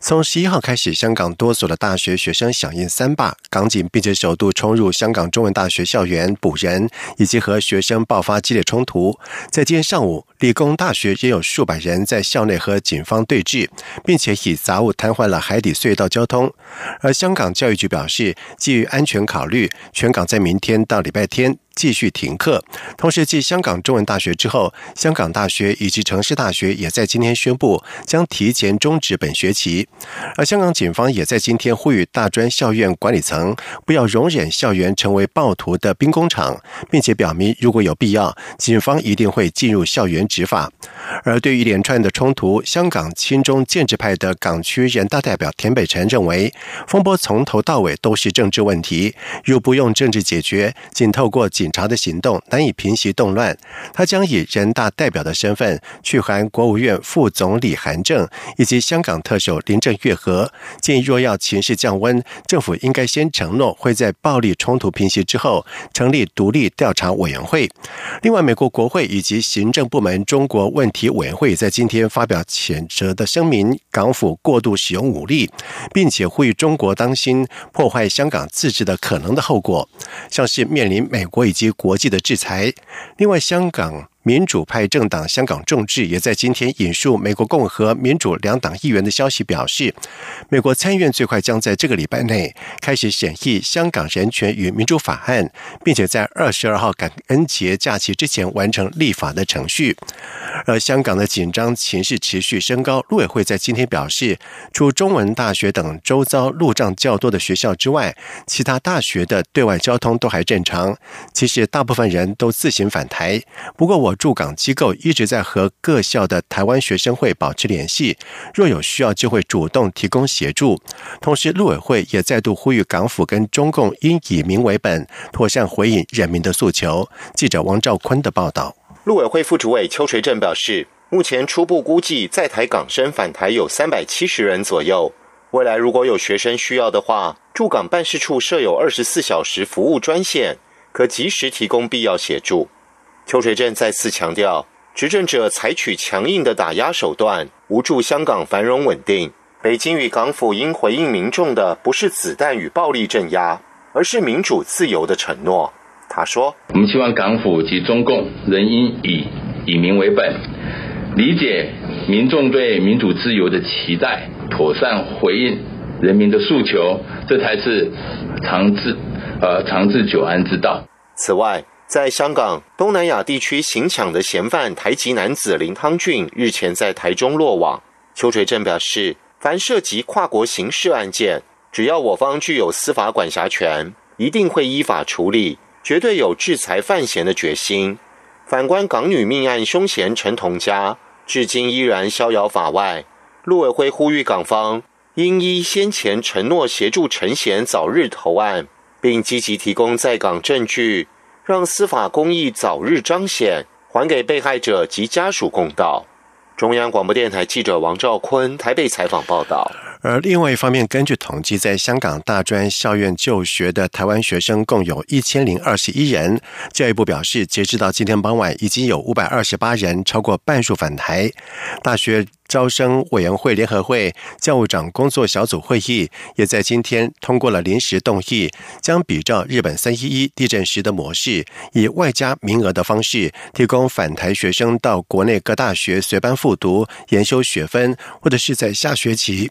从十一号开始，香港多所的大学学生响应三罢，港警并且首度冲入香港中文大学校园捕人，以及和学生爆发激烈冲突。在今天上午，理工大学也有数百人在校内和警方对峙，并且以杂物瘫痪了海底隧道交通。而香港教育局表示，基于安全考虑，全港在明天到礼拜天。继续停课。同时，继香港中文大学之后，香港大学以及城市大学也在今天宣布将提前终止本学期。而香港警方也在今天呼吁大专校院管理层不要容忍校园成为暴徒的兵工厂，并且表明如果有必要，警方一定会进入校园执法。而对于一连串的冲突，香港亲中建制派的港区人大代表田北辰认为，风波从头到尾都是政治问题，如不用政治解决，仅透过警。警察的行动难以平息动乱，他将以人大代表的身份去函国务院副总理韩正以及香港特首林郑月娥，建议若要情势降温，政府应该先承诺会在暴力冲突平息之后成立独立调查委员会。另外，美国国会以及行政部门中国问题委员会在今天发表谴责的声明，港府过度使用武力，并且呼吁中国当心破坏香港自治的可能的后果，像是面临美国以及国际的制裁。另外，香港。民主派政党香港众志也在今天引述美国共和民主两党议员的消息，表示，美国参议院最快将在这个礼拜内开始审议香港人权与民主法案，并且在二十二号感恩节假期之前完成立法的程序。而香港的紧张情势持续升高，陆委会在今天表示，除中文大学等周遭路障较多的学校之外，其他大学的对外交通都还正常。其实大部分人都自行返台，不过我。驻港机构一直在和各校的台湾学生会保持联系，若有需要就会主动提供协助。同时，陆委会也再度呼吁港府跟中共应以民为本，妥善回应人民的诉求。记者王兆坤的报道。陆委会副主委邱垂正表示，目前初步估计在台港生返台有三百七十人左右。未来如果有学生需要的话，驻港办事处设有二十四小时服务专线，可及时提供必要协助。邱垂正再次强调，执政者采取强硬的打压手段，无助香港繁荣稳定。北京与港府应回应民众的，不是子弹与暴力镇压，而是民主自由的承诺。他说：“我们希望港府及中共仍应以以民为本，理解民众对民主自由的期待，妥善回应人民的诉求，这才是长治呃长治久安之道。”此外。在香港东南亚地区行抢的嫌犯台籍男子林汤俊日前在台中落网。邱垂正表示，凡涉及跨国刑事案件，只要我方具有司法管辖权，一定会依法处理，绝对有制裁犯嫌的决心。反观港女命案凶嫌陈同佳，至今依然逍遥法外。陆委会呼吁港方应依先前承诺，协助陈贤早日投案，并积极提供在港证据。让司法公义早日彰显，还给被害者及家属公道。中央广播电台记者王兆坤台北采访报道。而另外一方面，根据统计，在香港大专校院就学的台湾学生共有一千零二十一人。教育部表示，截止到今天傍晚，已经有五百二十八人，超过半数返台。大学招生委员会联合会教务长工作小组会议也在今天通过了临时动议，将比照日本三一一地震时的模式，以外加名额的方式，提供返台学生到国内各大学随班复读、研修学分，或者是在下学期。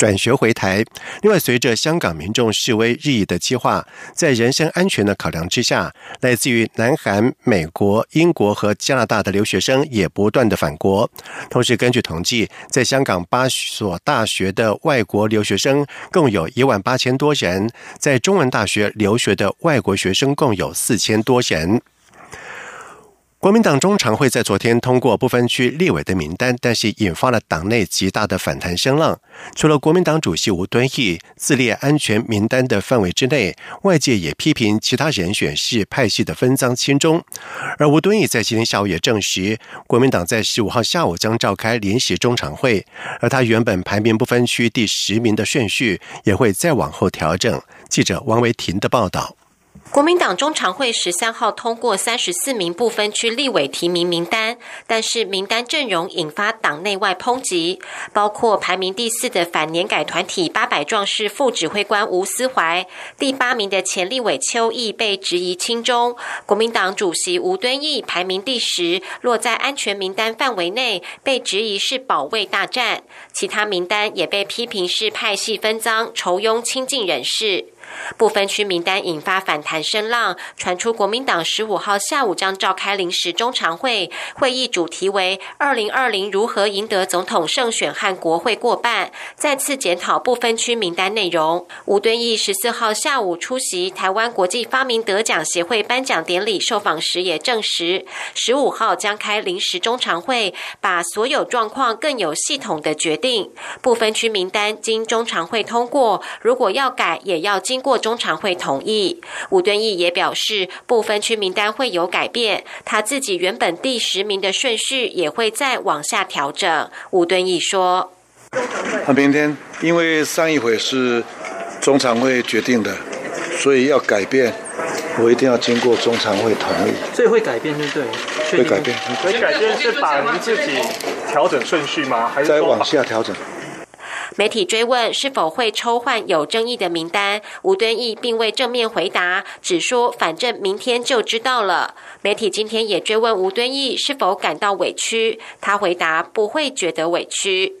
转学回台。另外，随着香港民众示威日益的激化，在人身安全的考量之下，来自于南韩、美国、英国和加拿大的留学生也不断的返国。同时，根据统计，在香港八所大学的外国留学生共有一万八千多人，在中文大学留学的外国学生共有四千多人。国民党中常会在昨天通过不分区立委的名单，但是引发了党内极大的反弹声浪。除了国民党主席吴敦义自列安全名单的范围之内，外界也批评其他人选是派系的分赃轻重。而吴敦义在今天下午也证实，国民党在十五号下午将召开临时中常会，而他原本排名不分区第十名的顺序也会再往后调整。记者王维婷的报道。国民党中常会十三号通过三十四名不分区立委提名名单，但是名单阵容引发党内外抨击，包括排名第四的反年改团体八百壮士副指挥官吴思怀，第八名的前立委邱毅被质疑轻中，国民党主席吴敦义排名第十，落在安全名单范围内，被质疑是保卫大战，其他名单也被批评是派系分赃、筹拥亲近人士。不分区名单引发反弹声浪，传出国民党十五号下午将召开临时中常会，会议主题为“二零二零如何赢得总统胜选和国会过半”，再次检讨不分区名单内容。吴敦义十四号下午出席台湾国际发明得奖协会颁奖典礼受访时也证实，十五号将开临时中常会，把所有状况更有系统的决定。不分区名单经中常会通过，如果要改，也要经。过中常会同意，吴敦义也表示，部分区名单会有改变，他自己原本第十名的顺序也会再往下调整。吴敦义说：“他明天因为上一回是中常会决定的，所以要改变，我一定要经过中常会同意。所以会改变，对不对？会改变。所以改变是把您自己调整顺序吗？还是再往下调整？”媒体追问是否会抽换有争议的名单，吴敦义并未正面回答，只说反正明天就知道了。媒体今天也追问吴敦义是否感到委屈，他回答不会觉得委屈。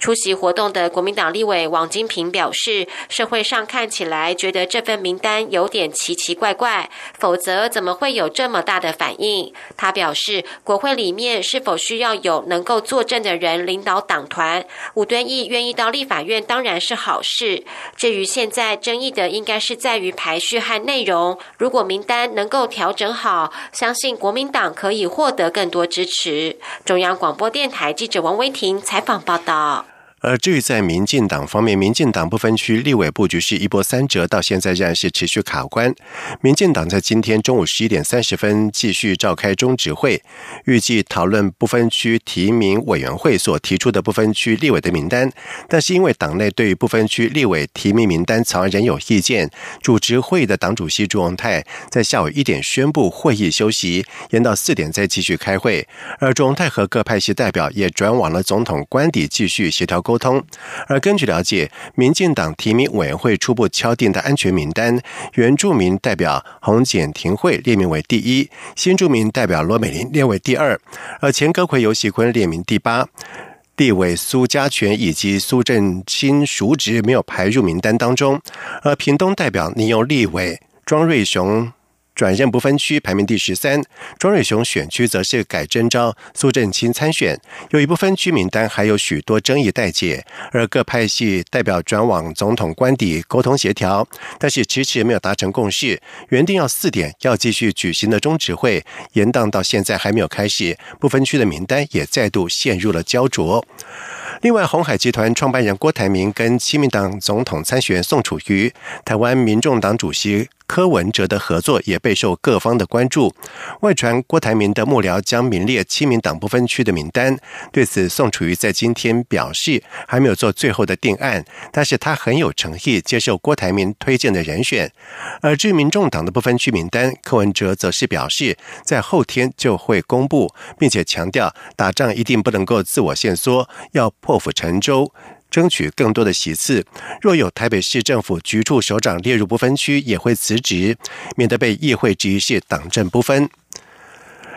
出席活动的国民党立委王金平表示，社会上看起来觉得这份名单有点奇奇怪怪，否则怎么会有这么大的反应？他表示，国会里面是否需要有能够作证的人领导党团？吴敦义愿意到立法院当然是好事。至于现在争议的，应该是在于排序和内容。如果名单能够调整好，相信国民党可以获得更多支持。中央广播电台记者王威婷采访报道。而至于在民进党方面，民进党不分区立委布局是一波三折，到现在仍然是持续卡关。民进党在今天中午十一点三十分继续召开中执会，预计讨论不分区提名委员会所提出的不分区立委的名单。但是因为党内对于不分区立委提名名单草案仍有意见，主持会议的党主席朱荣泰在下午一点宣布会议休息，延到四点再继续开会。而朱荣泰和各派系代表也转往了总统官邸继续协调。沟通，而根据了解，民进党提名委员会初步敲定的安全名单，原住民代表洪简廷会列名为第一，新住民代表罗美玲列为第二，而前歌魁尤喜坤列名第八，立委苏家全以及苏振清熟职没有排入名单当中，而屏东代表你由立委庄瑞雄。转任不分区排名第十三，庄瑞雄选区则是改征召苏振清参选。有一部分区名单还有许多争议待解，而各派系代表转往总统官邸沟通协调，但是迟迟没有达成共识。原定要四点要继续举行的中执会延宕到现在还没有开始，不分区的名单也再度陷入了焦灼。另外，红海集团创办人郭台铭跟亲民党总统参选宋楚瑜、台湾民众党主席。柯文哲的合作也备受各方的关注。外传郭台铭的幕僚将名列七名党不分区的名单，对此宋楚瑜在今天表示还没有做最后的定案，但是他很有诚意接受郭台铭推荐的人选。而至于民众党的不分区名单，柯文哲则是表示在后天就会公布，并且强调打仗一定不能够自我限缩，要破釜沉舟。争取更多的席次。若有台北市政府局处首长列入不分区，也会辞职，免得被议会质疑是党政不分。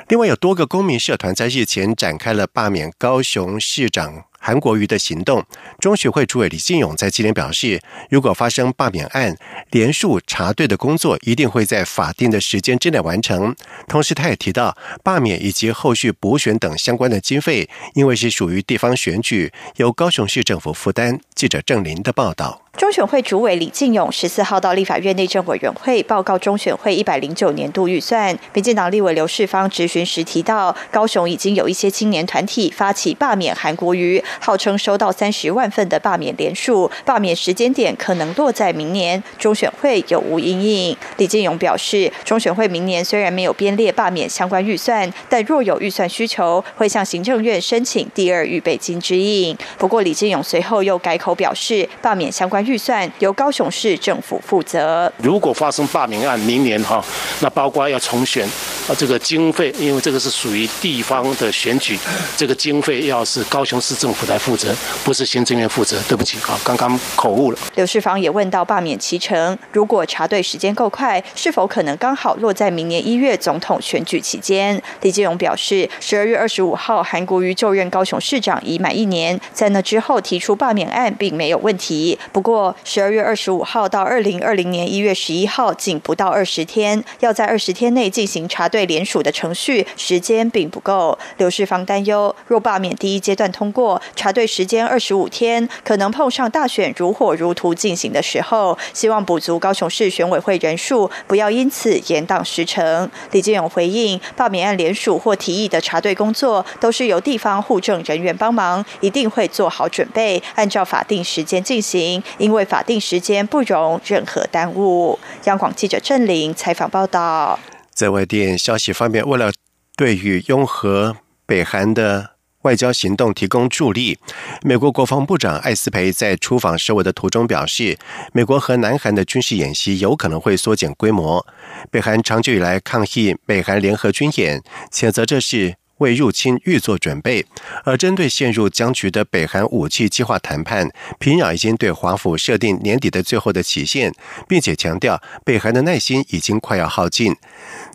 另外，有多个公民社团在日前展开了罢免高雄市长。韩国瑜的行动，中学会主委李进勇在今天表示，如果发生罢免案，连署查对的工作一定会在法定的时间之内完成。同时，他也提到，罢免以及后续补选等相关的经费，因为是属于地方选举，由高雄市政府负担。记者郑林的报道。中选会主委李进勇十四号到立法院内政委员会报告中选会一百零九年度预算。民进党立委刘世芳质询时提到，高雄已经有一些青年团体发起罢免韩国瑜，号称收到三十万份的罢免联署，罢免时间点可能落在明年。中选会有无阴影？李进勇表示，中选会明年虽然没有编列罢免相关预算，但若有预算需求，会向行政院申请第二预备金之应。不过，李进勇随后又改口表示，罢免相关。预算由高雄市政府负责。如果发生罢免案，明年哈，那包括要重选啊，这个经费，因为这个是属于地方的选举，这个经费要是高雄市政府来负责，不是行政院负责。对不起啊，刚刚口误了。刘世芳也问到罢免期程，如果查对时间够快，是否可能刚好落在明年一月总统选举期间？李建勇表示，十二月二十五号韩国瑜就任高雄市长已满一年，在那之后提出罢免案并没有问题。不过。过十二月二十五号到二零二零年一月十一号，仅不到二十天，要在二十天内进行查对联署的程序，时间并不够。刘世芳担忧，若罢免第一阶段通过，查对时间二十五天，可能碰上大选如火如荼进行的时候，希望补足高雄市选委会人数，不要因此延宕时程。李建勇回应，罢免案联署或提议的查对工作，都是由地方护政人员帮忙，一定会做好准备，按照法定时间进行。因为法定时间不容任何耽误。央广记者郑玲采访报道。在外电消息方面，为了对于拥核北韩的外交行动提供助力，美国国防部长艾斯培在出访首尔的途中表示，美国和南韩的军事演习有可能会缩减规模。北韩长久以来抗议美韩联合军演，谴责这是。为入侵预做准备，而针对陷入僵局的北韩武器计划谈判，平壤已经对华府设定年底的最后的期限，并且强调北韩的耐心已经快要耗尽。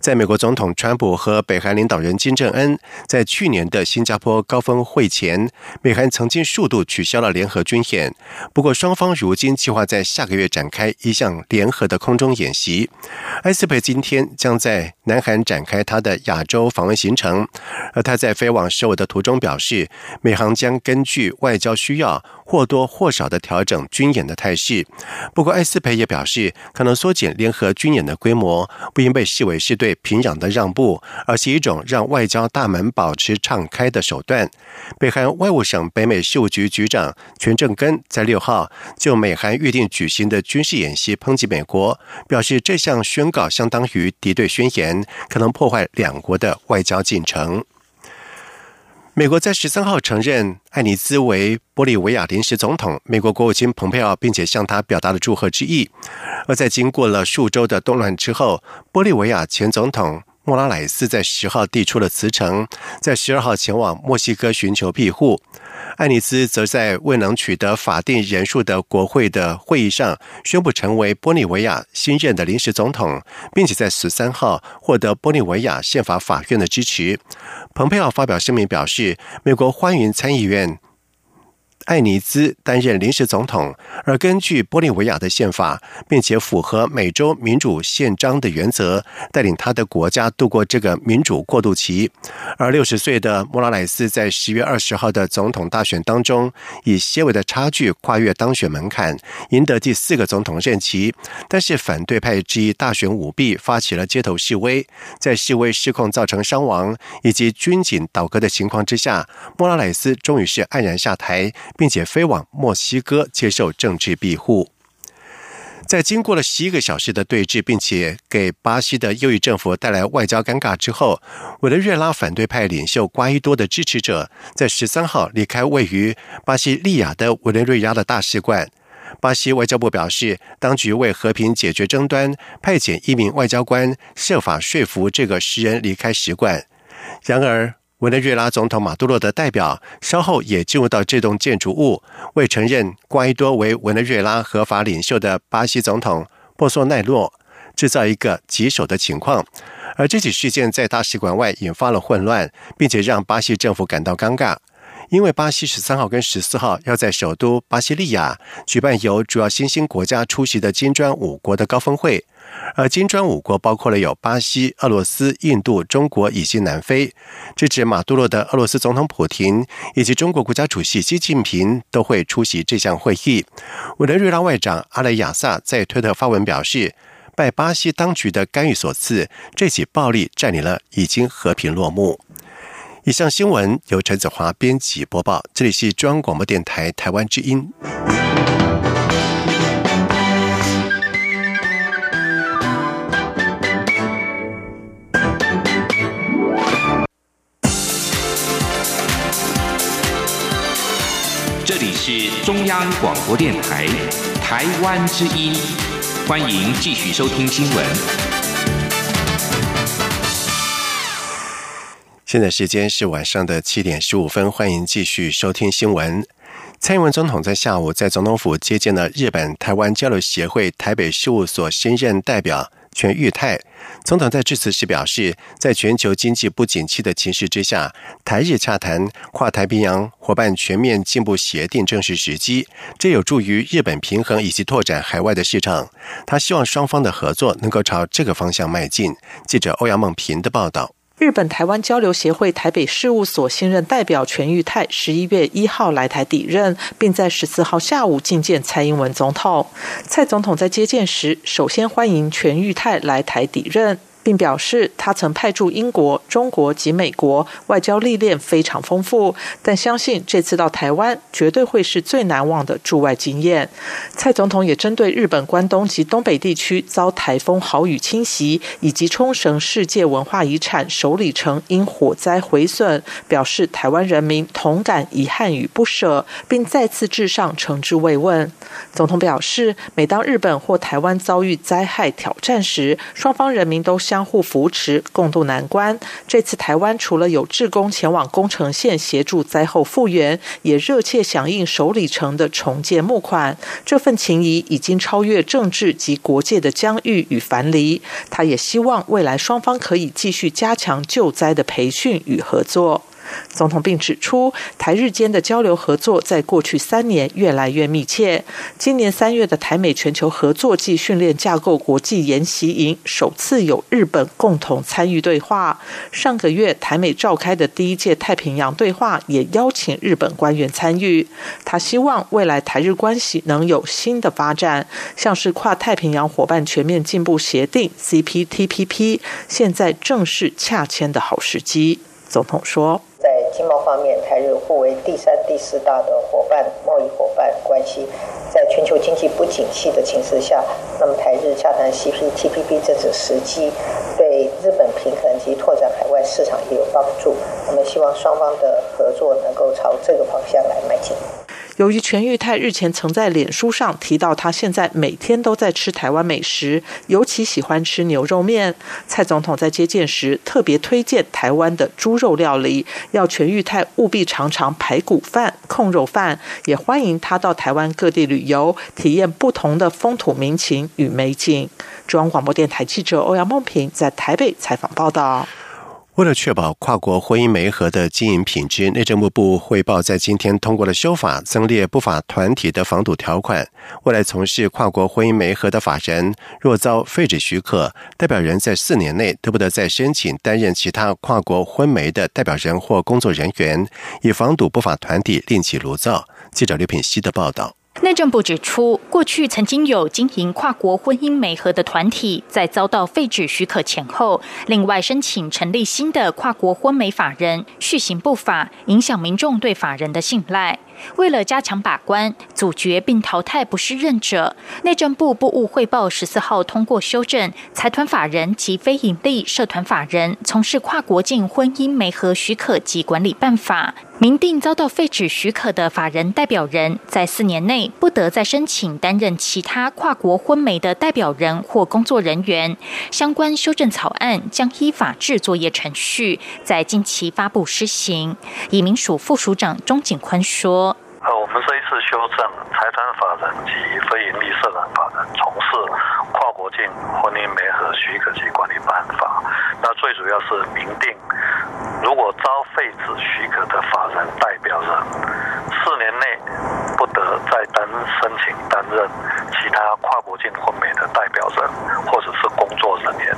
在美国总统川普和北韩领导人金正恩在去年的新加坡高峰会前，美韩曾经数度取消了联合军演。不过，双方如今计划在下个月展开一项联合的空中演习。埃斯佩今天将在南韩展开他的亚洲访问行程。而他在飞往首尔的途中表示，美航将根据外交需要或多或少的调整军演的态势。不过，艾斯培也表示，可能缩减联合军演的规模，不应被视为是对平壤的让步，而是一种让外交大门保持敞开的手段。北韩外务省北美事务局局长全正根在六号就美韩预定举行的军事演习抨击美国，表示这项宣告相当于敌对宣言，可能破坏两国的外交进程。美国在十三号承认艾尼兹为玻利维亚临时总统，美国国务卿蓬佩奥并且向他表达了祝贺之意。而在经过了数周的动乱之后，玻利维亚前总统。莫拉莱斯在十号递出了辞呈，在十二号前往墨西哥寻求庇护。艾尼斯则在未能取得法定人数的国会的会议上宣布成为玻利维亚新任的临时总统，并且在十三号获得玻利维亚宪法法院的支持。蓬佩奥发表声明表示，美国欢迎参议院。艾尼兹担任临时总统，而根据玻利维亚的宪法，并且符合美洲民主宪章的原则，带领他的国家度过这个民主过渡期。而六十岁的莫拉莱斯在十月二十号的总统大选当中，以些微的差距跨越当选门槛，赢得第四个总统任期。但是反对派之一大选舞弊，发起了街头示威，在示威失控造成伤亡以及军警倒戈的情况之下，莫拉莱斯终于是黯然下台。并且飞往墨西哥接受政治庇护。在经过了十一个小时的对峙，并且给巴西的右翼政府带来外交尴尬之后，委内瑞拉反对派领袖瓜伊多的支持者在十三号离开位于巴西利亚的委内瑞拉的大使馆。巴西外交部表示，当局为和平解决争端，派遣一名外交官设法说服这个诗人离开使馆。然而，委内瑞拉总统马杜罗的代表稍后也进入到这栋建筑物，为承认瓜伊多为委内瑞拉合法领袖的巴西总统波索奈洛制造一个棘手的情况。而这起事件在大使馆外引发了混乱，并且让巴西政府感到尴尬，因为巴西十三号跟十四号要在首都巴西利亚举办由主要新兴国家出席的金砖五国的高峰会。而金砖五国包括了有巴西、俄罗斯、印度、中国以及南非。支持马杜罗的俄罗斯总统普京以及中国国家主席习近平都会出席这项会议。委内瑞拉外长阿雷亚萨在推特发文表示。拜巴西当局的干预所赐，这起暴力占领了已经和平落幕。以上新闻由陈子华编辑播报，这里是中央广播电台台湾之音。是中央广播电台台湾之音。欢迎继续收听新闻。现在时间是晚上的七点十五分，欢迎继续收听新闻。蔡英文总统在下午在总统府接见了日本台湾交流协会台北事务所新任代表。全玉泰总统在致辞时表示，在全球经济不景气的情势之下，台日洽谈跨太平洋伙伴全面进步协定正是时机，这有助于日本平衡以及拓展海外的市场。他希望双方的合作能够朝这个方向迈进。记者欧阳梦平的报道。日本台湾交流协会台北事务所新任代表全玉泰十一月一号来台抵任，并在十四号下午觐见蔡英文总统。蔡总统在接见时，首先欢迎全玉泰来台抵任。并表示，他曾派驻英国、中国及美国，外交历练非常丰富，但相信这次到台湾绝对会是最难忘的驻外经验。蔡总统也针对日本关东及东北地区遭台风豪雨侵袭，以及冲绳世界文化遗产首里城因火灾毁损，表示台湾人民同感遗憾与不舍，并再次致上诚挚慰问。总统表示，每当日本或台湾遭遇灾害挑战时，双方人民都相。互扶持，共度难关。这次台湾除了有志工前往宫城县协助灾后复原，也热切响应首里城的重建募款。这份情谊已经超越政治及国界的疆域与藩篱。他也希望未来双方可以继续加强救灾的培训与合作。总统并指出，台日间的交流合作在过去三年越来越密切。今年三月的台美全球合作暨训练架构国际研习营，首次有日本共同参与对话。上个月台美召开的第一届太平洋对话，也邀请日本官员参与。他希望未来台日关系能有新的发展，像是跨太平洋伙伴全面进步协定 （CPTPP），现在正是洽签的好时机。总统说。在经贸方面，台日互为第三、第四大的伙伴贸易伙伴关系，在全球经济不景气的情势下，那么台日洽谈 CPTPP 这次时机，对日本平衡及拓展海外市场也有帮助。我们希望双方的合作能够朝这个方向来迈进。由于全玉泰日前曾在脸书上提到，他现在每天都在吃台湾美食，尤其喜欢吃牛肉面。蔡总统在接见时特别推荐台湾的猪肉料理，要全玉泰务必尝尝排骨饭、控肉饭，也欢迎他到台湾各地旅游，体验不同的风土民情与美景。中央广播电台记者欧阳梦平在台北采访报道。为了确保跨国婚姻媒合的经营品质，内政部部汇报在今天通过了修法，增列不法团体的防堵条款。未来从事跨国婚姻媒合的法人，若遭废止许可，代表人在四年内得不得再申请担任其他跨国婚媒的代表人或工作人员，以防堵不法团体另起炉灶。记者刘品希的报道。内政部指出，过去曾经有经营跨国婚姻媒合的团体，在遭到废止许可前后，另外申请成立新的跨国婚媒法人，续行不法，影响民众对法人的信赖。为了加强把关、阻绝并淘汰不适任者，内政部部务汇报十四号通过修正《财团法人及非营利社团法人从事跨国境婚姻媒合许可及管理办法》，明定遭到废止许可的法人代表人，在四年内不得再申请担任其他跨国婚媒的代表人或工作人员。相关修正草案将依法制作业程序，在近期发布施行。移民署副署长钟景坤说。呃，我们这一次修正财团法人及非营利社团法人从事跨国境婚姻媒合许可及管理办法，那最主要是明定，如果遭废止许可的法人代表人，四年内不得再担申请担任其他跨国境婚美的代表人或者是工作人员，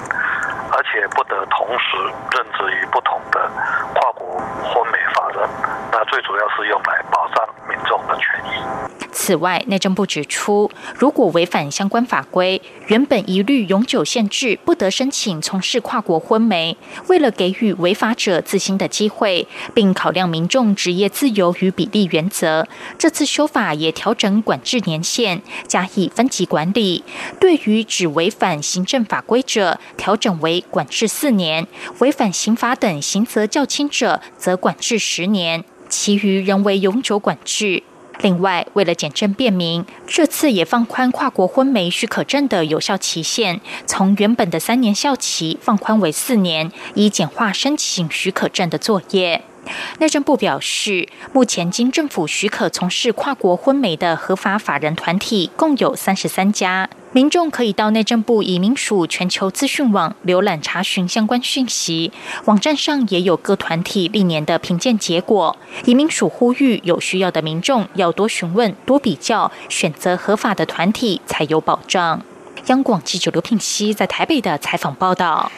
而且不得同时任职于不同的跨国婚美法人。那最主要是用来保障民众的权益。此外，内政部指出，如果违反相关法规，原本一律永久限制不得申请从事跨国婚媒。为了给予违法者自新的机会，并考量民众职业自由与比例原则，这次修法也调整管制年限，加以分级管理。对于只违反行政法规者，调整为管制四年；违反刑法等刑责较轻者，则管制十年，其余仍为永久管制。另外，为了简政便民，这次也放宽跨国婚媒许可证的有效期限，从原本的三年效期放宽为四年，以简化申请许可证的作业。内政部表示，目前经政府许可从事跨国婚媒的合法法人团体共有三十三家。民众可以到内政部移民署全球资讯网浏览查询相关讯息，网站上也有各团体历年的评鉴结果。移民署呼吁有需要的民众要多询问、多比较，选择合法的团体才有保障。央广记者刘品熙在台北的采访报道。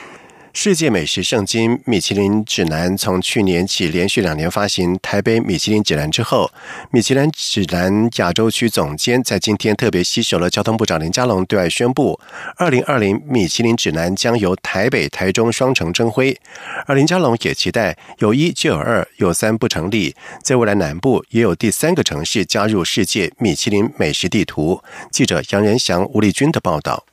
世界美食圣经《米其林指南》从去年起连续两年发行台北米其林指南之后，米其林指南亚洲区总监在今天特别吸收了交通部长林佳龙对外宣布，二零二零米其林指南将由台北、台中双城争辉。而林佳龙也期待有一就有二，有三不成立，在未来南部也有第三个城市加入世界米其林美食地图。记者杨仁祥、吴丽君的报道。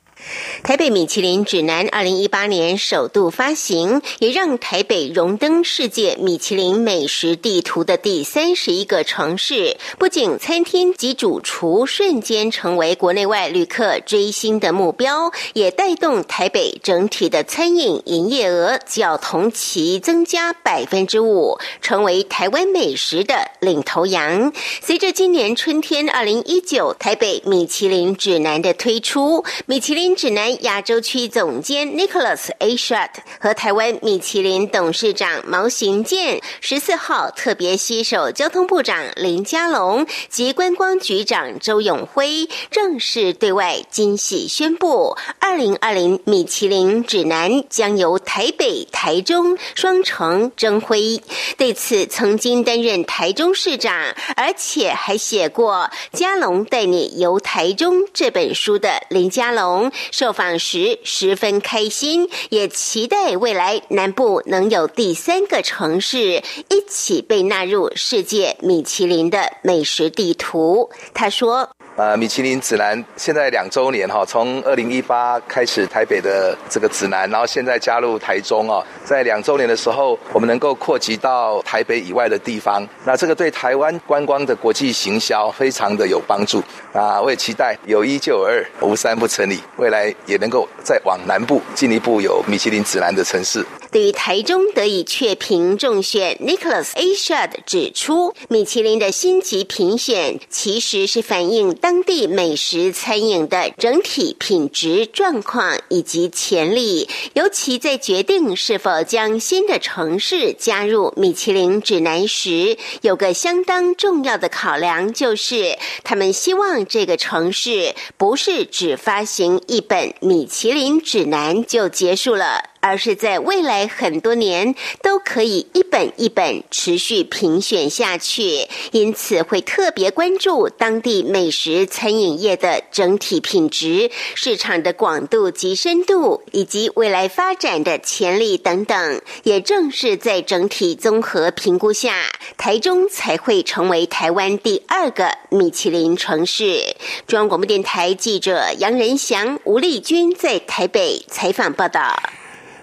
台北米其林指南二零一八年首度发行，也让台北荣登世界米其林美食地图的第三十一个城市。不仅餐厅及主厨瞬间成为国内外旅客追星的目标，也带动台北整体的餐饮营业额较同期增加百分之五，成为台湾美食的领头羊。随着今年春天二零一九台北米其林指南的推出，米其林。指南亚洲区总监 Nicholas A. Shut 和台湾米其林董事长毛行健十四号特别携手交通部长林佳龙及观光局长周永辉，正式对外惊喜宣布，二零二零米其林指南将由台北、台中双城争辉。对此，曾经担任台中市长，而且还写过《佳龙带你游台中》这本书的林佳龙。受访时十分开心，也期待未来南部能有第三个城市一起被纳入世界米其林的美食地图。他说。呃，米其林指南现在两周年哈，从二零一八开始台北的这个指南，然后现在加入台中哦，在两周年的时候，我们能够扩及到台北以外的地方，那这个对台湾观光的国际行销非常的有帮助啊！我也期待有一就有二，无三不成立，未来也能够再往南部进一步有米其林指南的城市。对于台中得以确评中选，Nicholas A. Shad 指出，米其林的星级评选其实是反映当当地美食餐饮的整体品质状况以及潜力。尤其在决定是否将新的城市加入米其林指南时，有个相当重要的考量，就是他们希望这个城市不是只发行一本米其林指南就结束了。而是在未来很多年都可以一本一本持续评选下去，因此会特别关注当地美食餐饮业的整体品质、市场的广度及深度，以及未来发展的潜力等等。也正是在整体综合评估下，台中才会成为台湾第二个米其林城市。中央广播电台记者杨仁祥、吴丽君在台北采访报道。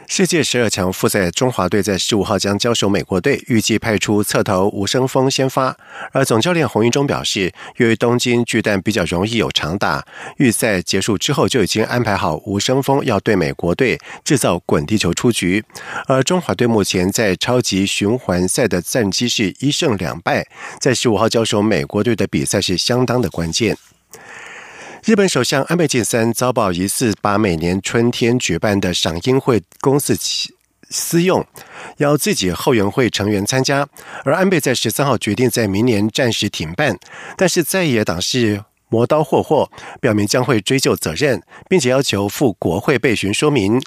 世界十二强复赛，中华队在十五号将交手美国队，预计派出侧头吴生峰先发。而总教练洪一中表示，由于东京巨蛋比较容易有长打，预赛结束之后就已经安排好吴生峰要对美国队制造滚地球出局。而中华队目前在超级循环赛的战绩是一胜两败，在十五号交手美国队的比赛是相当的关键。日本首相安倍晋三遭报疑似把每年春天举办的赏樱会公司私用，邀自己后援会成员参加。而安倍在十三号决定在明年暂时停办，但是在野党是磨刀霍霍，表明将会追究责任，并且要求赴国会备询说明。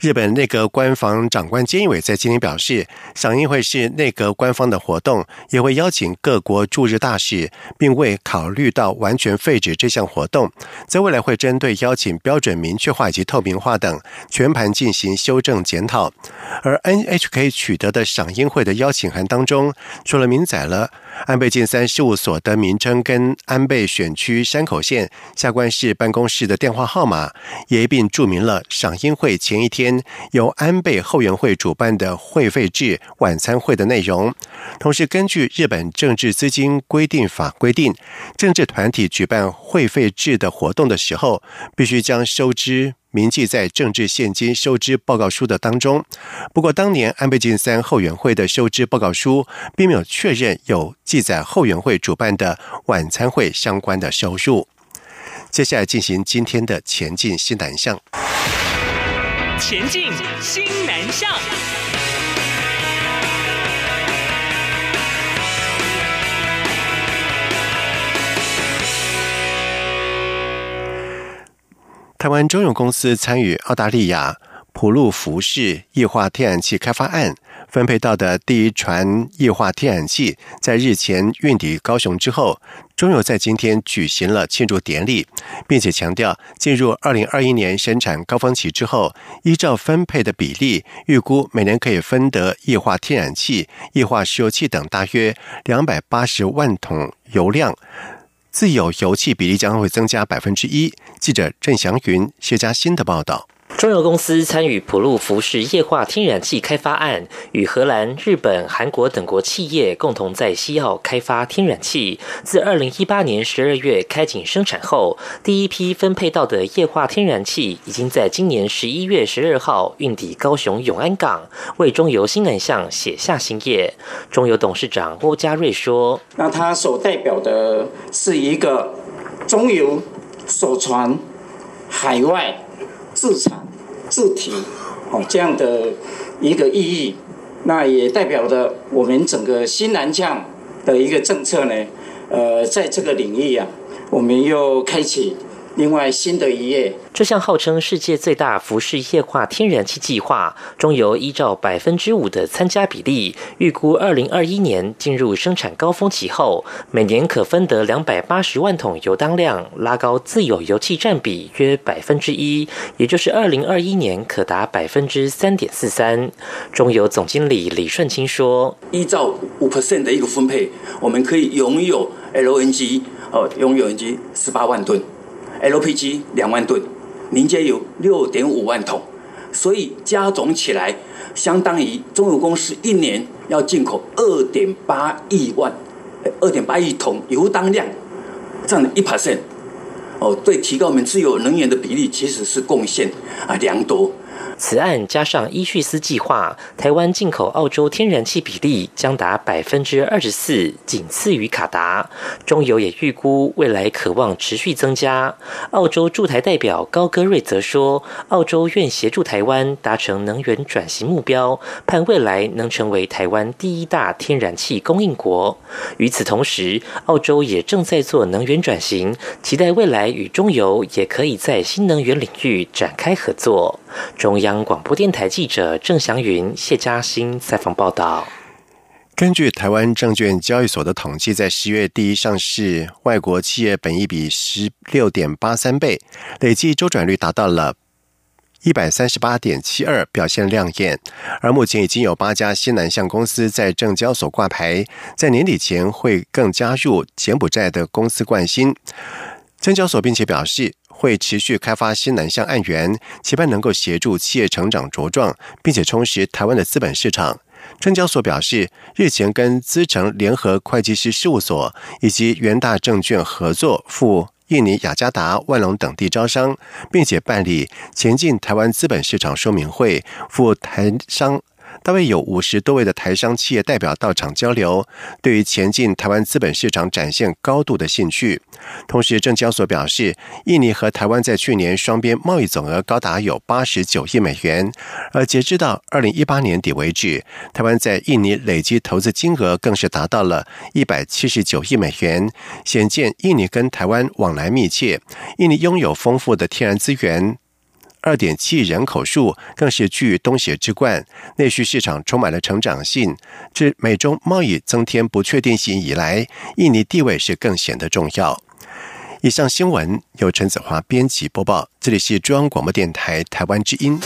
日本内阁官房长官菅义伟在今天表示，赏樱会是内阁官方的活动，也会邀请各国驻日大使，并未考虑到完全废止这项活动，在未来会针对邀请标准明确化以及透明化等全盘进行修正检讨。而 NHK 取得的赏樱会的邀请函当中，除了明载了安倍晋三事务所的名称跟安倍选区山口县下关市办公室的电话号码，也一并注明了赏樱会前一天由安倍后援会主办的会费制晚餐会的内容。同时，根据日本政治资金规定法规定，政治团体举办会费制的活动的时候，必须将收支。铭记在政治现金收支报告书的当中。不过，当年安倍晋三后援会的收支报告书并没有确认有记载后援会主办的晚餐会相关的收入。接下来进行今天的前进新南向。前进新南向。台湾中油公司参与澳大利亚普路福士液化天然气开发案，分配到的第一船液化天然气在日前运抵高雄之后，中油在今天举行了庆祝典礼，并且强调，进入二零二一年生产高峰期之后，依照分配的比例，预估每年可以分得液化天然气、液化石油气等大约两百八十万桶油量。自有油气比例将会增加百分之一。记者郑祥云、谢佳欣的报道。中油公司参与普路服饰液化天然气开发案，与荷兰、日本、韩国等国企业共同在西澳开发天然气。自二零一八年十二月开井生产后，第一批分配到的液化天然气已经在今年十一月十二号运抵高雄永安港，为中油新南向写下新页。中油董事长郭家瑞说：“那它所代表的是一个中油首传海外。”自产自提，哦，这样的一个意义，那也代表着我们整个新南向的一个政策呢。呃，在这个领域啊，我们又开启。另外，新的一页，这项号称世界最大浮式液化天然气计划，中油依照百分之五的参加比例，预估二零二一年进入生产高峰期后，每年可分得两百八十万桶油当量，拉高自有油气占比约百分之一，也就是二零二一年可达百分之三点四三。中油总经理李顺清说：“依照五 percent 的一个分配，我们可以拥有 LNG，哦，拥有 LNG 十八万吨。” LPG 两万吨，民间油六点五万桶，所以加总起来，相当于中油公司一年要进口二点八亿万，二点八亿桶油当量，占了一 percent，哦，对提高我们自有能源的比例，其实是贡献啊良多。此案加上伊叙斯计划，台湾进口澳洲天然气比例将达百分之二十四，仅次于卡达。中油也预估未来渴望持续增加。澳洲驻台代表高戈瑞则说，澳洲愿协助台湾达成能源转型目标，盼未来能成为台湾第一大天然气供应国。与此同时，澳洲也正在做能源转型，期待未来与中油也可以在新能源领域展开合作。中中央广播电台记者郑祥云、谢嘉欣采访报道。根据台湾证券交易所的统计，在十月第一上市外国企业本益比十六点八三倍，累计周转率达到了一百三十八点七二，表现亮眼。而目前已经有八家新南向公司在证交所挂牌，在年底前会更加入柬埔寨的公司冠新。证交所并且表示。会持续开发新南向案源，期盼能够协助企业成长茁壮，并且充实台湾的资本市场。证交所表示，日前跟资诚联合会计师事务所以及元大证券合作赴印尼雅加达、万隆等地招商，并且办理前进台湾资本市场说明会，赴台商大约有五十多位的台商企业代表到场交流，对于前进台湾资本市场展现高度的兴趣。同时，证交所表示，印尼和台湾在去年双边贸易总额高达有八十九亿美元，而截至到二零一八年底为止，台湾在印尼累计投资金额更是达到了一百七十九亿美元，显见印尼跟台湾往来密切。印尼拥有丰富的天然资源。二点七亿人口数更是居东协之冠，内需市场充满了成长性。自美中贸易增添不确定性以来，印尼地位是更显得重要。以上新闻由陈子华编辑播报，这里是中央广播电台台湾之音。